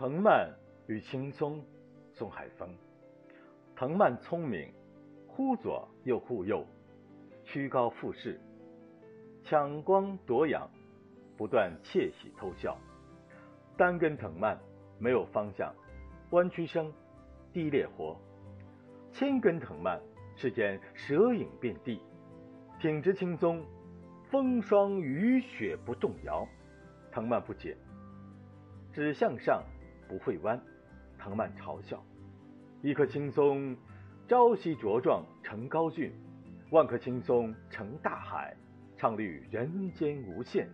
藤蔓与青松，送海风。藤蔓聪明，忽左又忽右，曲高附势，抢光夺阳，不断窃喜偷笑。单根藤蔓没有方向，弯曲生，低劣活；千根藤蔓是间蛇影遍地，挺直青松，风霜雨雪不动摇。藤蔓不解，指向上，不会弯。藤蔓嘲笑。一棵青松，朝夕茁壮成高峻；万棵青松成大海，畅绿人间无限。